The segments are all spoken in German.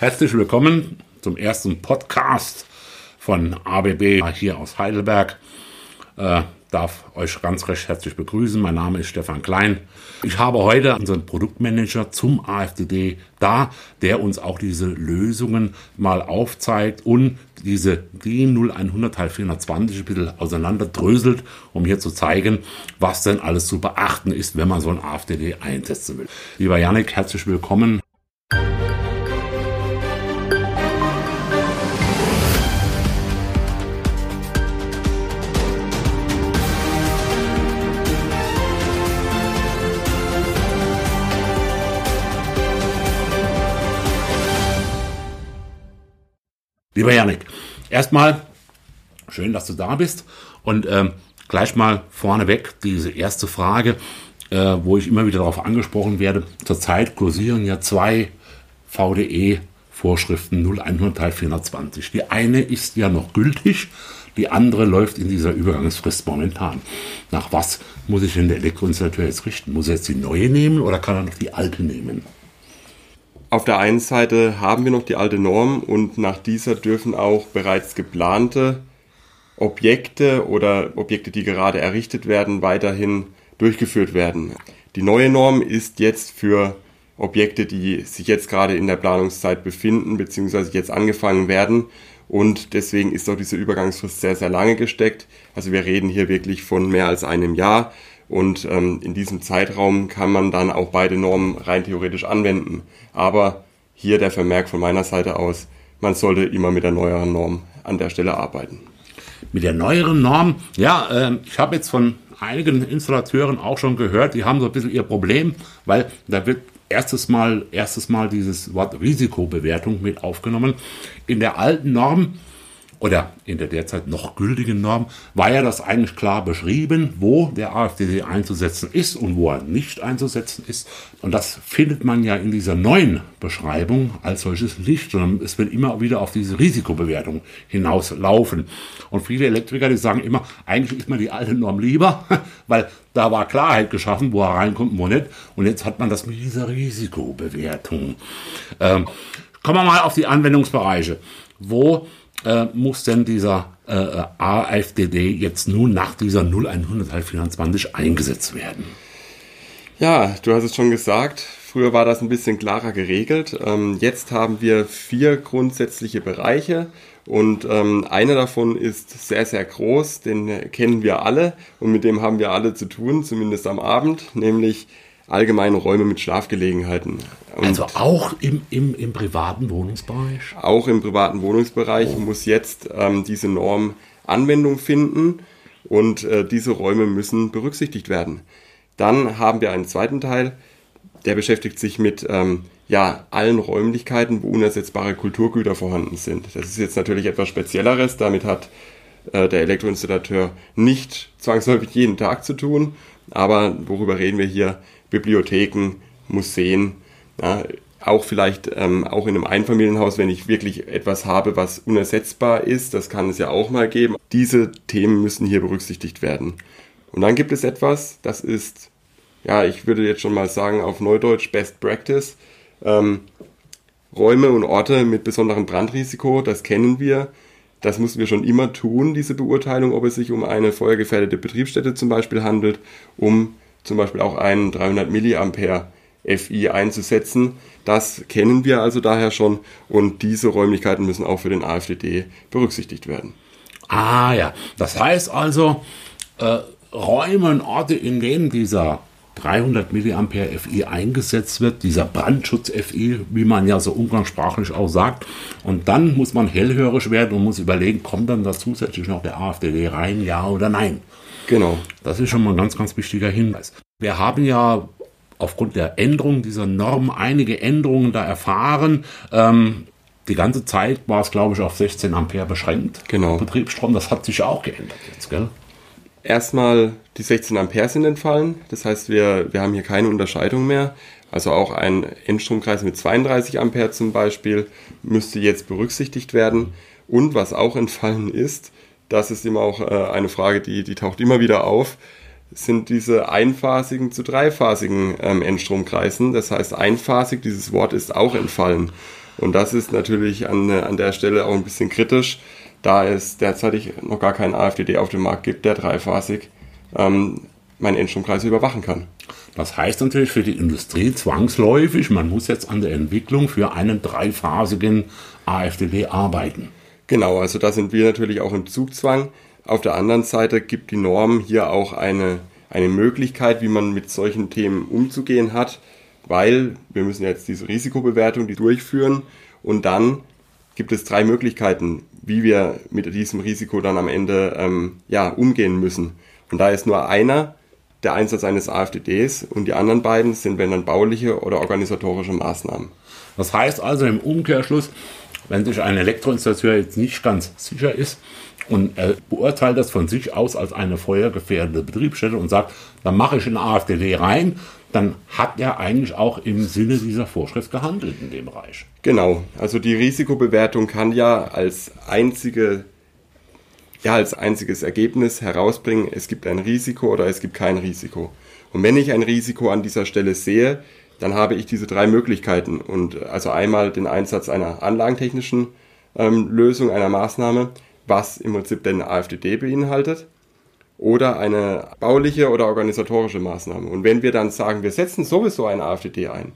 Herzlich willkommen zum ersten Podcast von ABB hier aus Heidelberg. Äh, darf euch ganz recht herzlich begrüßen. Mein Name ist Stefan Klein. Ich habe heute unseren Produktmanager zum AFDD da, der uns auch diese Lösungen mal aufzeigt und diese D0100 Teil 420 ein bisschen auseinanderdröselt, um hier zu zeigen, was denn alles zu beachten ist, wenn man so ein AFDD einsetzen will. Lieber Janik, herzlich willkommen. Lieber Janik, erstmal schön, dass du da bist und ähm, gleich mal vorneweg diese erste Frage, äh, wo ich immer wieder darauf angesprochen werde. Zurzeit kursieren ja zwei VDE-Vorschriften 0100 Teil 420. Die eine ist ja noch gültig, die andere läuft in dieser Übergangsfrist momentan. Nach was muss ich denn der Elektroinstallateur jetzt richten? Muss er jetzt die neue nehmen oder kann er noch die alte nehmen? Auf der einen Seite haben wir noch die alte Norm und nach dieser dürfen auch bereits geplante Objekte oder Objekte, die gerade errichtet werden, weiterhin durchgeführt werden. Die neue Norm ist jetzt für Objekte, die sich jetzt gerade in der Planungszeit befinden, beziehungsweise jetzt angefangen werden. Und deswegen ist auch diese Übergangsfrist sehr, sehr lange gesteckt. Also wir reden hier wirklich von mehr als einem Jahr. Und ähm, in diesem Zeitraum kann man dann auch beide Normen rein theoretisch anwenden. Aber hier der Vermerk von meiner Seite aus, man sollte immer mit der neueren Norm an der Stelle arbeiten. Mit der neueren Norm, ja, äh, ich habe jetzt von einigen Installateuren auch schon gehört, die haben so ein bisschen ihr Problem, weil da wird erstes Mal, erstes Mal dieses Wort Risikobewertung mit aufgenommen. In der alten Norm oder in der derzeit noch gültigen Norm war ja das eigentlich klar beschrieben, wo der AFDD einzusetzen ist und wo er nicht einzusetzen ist. Und das findet man ja in dieser neuen Beschreibung als solches nicht, sondern es wird immer wieder auf diese Risikobewertung hinauslaufen. Und viele Elektriker, die sagen immer, eigentlich ist mir die alte Norm lieber, weil da war Klarheit geschaffen, wo er reinkommt und wo nicht. Und jetzt hat man das mit dieser Risikobewertung. Ähm, kommen wir mal auf die Anwendungsbereiche. Wo äh, muss denn dieser äh, AFDD jetzt nun nach dieser 0100 24 eingesetzt werden? Ja, du hast es schon gesagt. Früher war das ein bisschen klarer geregelt. Ähm, jetzt haben wir vier grundsätzliche Bereiche und ähm, einer davon ist sehr, sehr groß. Den kennen wir alle und mit dem haben wir alle zu tun, zumindest am Abend, nämlich allgemeine Räume mit Schlafgelegenheiten. Und also auch im, im, im privaten Wohnungsbereich? Auch im privaten Wohnungsbereich oh. muss jetzt ähm, diese Norm Anwendung finden und äh, diese Räume müssen berücksichtigt werden. Dann haben wir einen zweiten Teil, der beschäftigt sich mit ähm, ja, allen Räumlichkeiten, wo unersetzbare Kulturgüter vorhanden sind. Das ist jetzt natürlich etwas Spezielleres. Damit hat äh, der Elektroinstallateur nicht zwangsläufig jeden Tag zu tun. Aber worüber reden wir hier? Bibliotheken, Museen, ja, auch vielleicht ähm, auch in einem Einfamilienhaus, wenn ich wirklich etwas habe, was unersetzbar ist, das kann es ja auch mal geben. Diese Themen müssen hier berücksichtigt werden. Und dann gibt es etwas, das ist, ja, ich würde jetzt schon mal sagen, auf Neudeutsch Best Practice. Ähm, Räume und Orte mit besonderem Brandrisiko, das kennen wir. Das müssen wir schon immer tun, diese Beurteilung, ob es sich um eine feuergefährdete Betriebsstätte zum Beispiel handelt, um zum Beispiel auch einen 300 Milliampere FI einzusetzen. Das kennen wir also daher schon und diese Räumlichkeiten müssen auch für den AFDD berücksichtigt werden. Ah ja, das heißt also, äh, Räume und Orte, in denen dieser 300 Milliampere FI eingesetzt wird, dieser Brandschutz FI, wie man ja so umgangssprachlich auch sagt. Und dann muss man hellhörig werden und muss überlegen, kommt dann da zusätzlich noch der AFDD rein, ja oder nein. Genau. Das ist schon mal ein ganz, ganz wichtiger Hinweis. Wir haben ja aufgrund der Änderung dieser Norm einige Änderungen da erfahren. Ähm, die ganze Zeit war es, glaube ich, auf 16 Ampere beschränkt. Genau. Betriebsstrom, das hat sich auch geändert jetzt, gell? Erstmal die 16 Ampere sind entfallen. Das heißt, wir, wir haben hier keine Unterscheidung mehr. Also auch ein Endstromkreis mit 32 Ampere zum Beispiel müsste jetzt berücksichtigt werden. Und was auch entfallen ist, das ist immer auch äh, eine Frage, die, die taucht immer wieder auf, sind diese einphasigen zu dreiphasigen ähm, Endstromkreisen. Das heißt, einphasig, dieses Wort ist auch entfallen. Und das ist natürlich an, an der Stelle auch ein bisschen kritisch, da es derzeitig noch gar keinen AFDD auf dem Markt gibt, der dreiphasig ähm, meinen Endstromkreis überwachen kann. Das heißt natürlich für die Industrie zwangsläufig, man muss jetzt an der Entwicklung für einen dreiphasigen AFDD arbeiten. Genau, also da sind wir natürlich auch im Zugzwang. Auf der anderen Seite gibt die Norm hier auch eine, eine Möglichkeit, wie man mit solchen Themen umzugehen hat, weil wir müssen jetzt diese Risikobewertung die durchführen und dann gibt es drei Möglichkeiten, wie wir mit diesem Risiko dann am Ende ähm, ja, umgehen müssen. Und da ist nur einer der Einsatz eines AFDDs und die anderen beiden sind wenn dann bauliche oder organisatorische Maßnahmen. Das heißt also im Umkehrschluss, wenn sich ein Elektroinstallateur jetzt nicht ganz sicher ist und er beurteilt das von sich aus als eine feuergefährdende Betriebsstätte und sagt, dann mache ich einen AFDD rein, dann hat er eigentlich auch im Sinne dieser Vorschrift gehandelt in dem Bereich. Genau, also die Risikobewertung kann ja als einzige ja als einziges Ergebnis herausbringen, es gibt ein Risiko oder es gibt kein Risiko. Und wenn ich ein Risiko an dieser Stelle sehe, dann habe ich diese drei Möglichkeiten und also einmal den Einsatz einer anlagentechnischen ähm, Lösung, einer Maßnahme, was im Prinzip den AFDD beinhaltet, oder eine bauliche oder organisatorische Maßnahme. Und wenn wir dann sagen, wir setzen sowieso ein AFDD ein,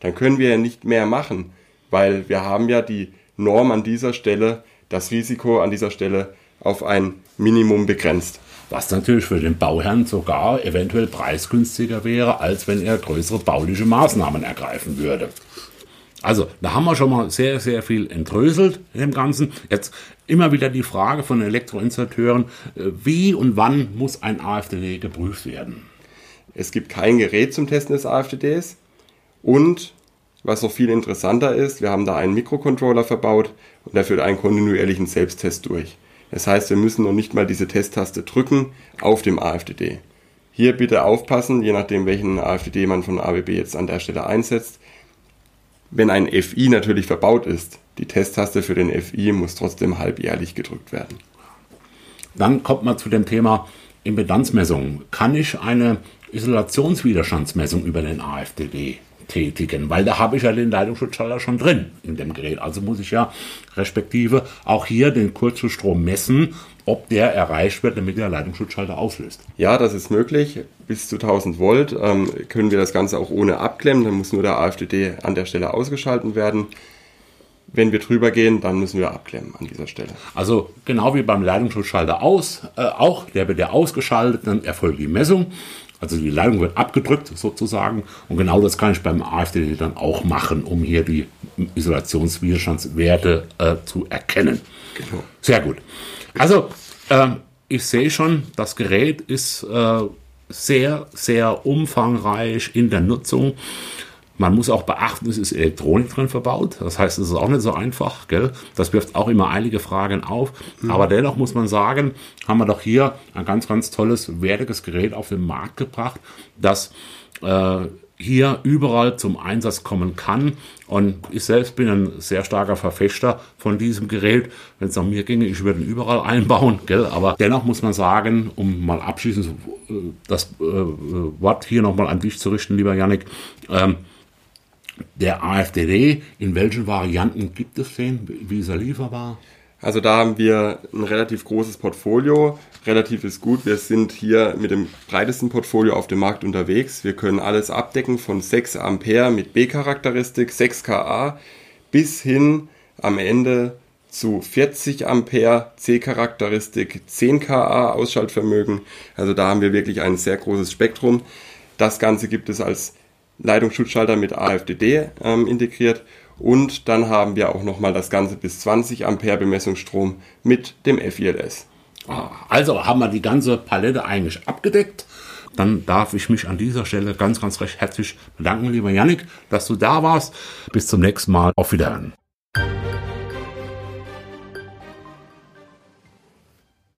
dann können wir ja nicht mehr machen, weil wir haben ja die Norm an dieser Stelle, das Risiko an dieser Stelle auf ein Minimum begrenzt. Was natürlich für den Bauherrn sogar eventuell preisgünstiger wäre, als wenn er größere bauliche Maßnahmen ergreifen würde. Also, da haben wir schon mal sehr, sehr viel entröselt dem Ganzen. Jetzt immer wieder die Frage von Elektroinstallateuren, äh, wie und wann muss ein AFDD geprüft werden? Es gibt kein Gerät zum Testen des AFDDs und was noch viel interessanter ist, wir haben da einen Mikrocontroller verbaut und der führt einen kontinuierlichen Selbsttest durch. Das heißt, wir müssen noch nicht mal diese Testtaste drücken auf dem AFDD. Hier bitte aufpassen, je nachdem welchen AFDD man von ABB jetzt an der Stelle einsetzt. Wenn ein FI natürlich verbaut ist, die Testtaste für den FI muss trotzdem halbjährlich gedrückt werden. Dann kommt man zu dem Thema Impedanzmessung. Kann ich eine Isolationswiderstandsmessung über den AFDD tätigen, weil da habe ich ja den Leitungsschutzschalter schon drin in dem Gerät. Also muss ich ja respektive auch hier den Kurzschlussstrom messen, ob der erreicht wird, damit der Leitungsschutzschalter auslöst. Ja, das ist möglich. Bis zu 1000 Volt ähm, können wir das Ganze auch ohne abklemmen. Dann muss nur der AFDD an der Stelle ausgeschalten werden. Wenn wir drüber gehen, dann müssen wir abklemmen an dieser Stelle. Also genau wie beim Leitungsschutzschalter aus, äh, auch der wird ja ausgeschaltet, dann erfolgt die Messung. Also die Leitung wird abgedrückt sozusagen und genau das kann ich beim AfD dann auch machen, um hier die Isolationswiderstandswerte äh, zu erkennen. Genau. Sehr gut. Also äh, ich sehe schon, das Gerät ist äh, sehr, sehr umfangreich in der Nutzung. Man muss auch beachten, es ist Elektronik drin verbaut. Das heißt, es ist auch nicht so einfach. Gell? Das wirft auch immer einige Fragen auf. Mhm. Aber dennoch muss man sagen, haben wir doch hier ein ganz, ganz tolles, wertiges Gerät auf den Markt gebracht, das äh, hier überall zum Einsatz kommen kann. Und ich selbst bin ein sehr starker Verfechter von diesem Gerät. Wenn es nach mir ginge, ich würde ihn überall einbauen. Gell? Aber dennoch muss man sagen, um mal abschließend äh, das äh, Wort hier nochmal an dich zu richten, lieber Yannick, ähm, der AfDD, in welchen Varianten gibt es den? Wie ist er lieferbar? Also da haben wir ein relativ großes Portfolio. Relativ ist gut. Wir sind hier mit dem breitesten Portfolio auf dem Markt unterwegs. Wir können alles abdecken von 6 Ampere mit B-Charakteristik, 6 kA bis hin am Ende zu 40 Ampere C-Charakteristik, 10 kA Ausschaltvermögen. Also da haben wir wirklich ein sehr großes Spektrum. Das Ganze gibt es als Leitungsschutzschalter mit AFDD ähm, integriert und dann haben wir auch nochmal das Ganze bis 20 Ampere Bemessungsstrom mit dem FILS. Ah, also haben wir die ganze Palette eigentlich abgedeckt. Dann darf ich mich an dieser Stelle ganz, ganz recht herzlich bedanken, lieber Yannick, dass du da warst. Bis zum nächsten Mal. Auf Wiederhören.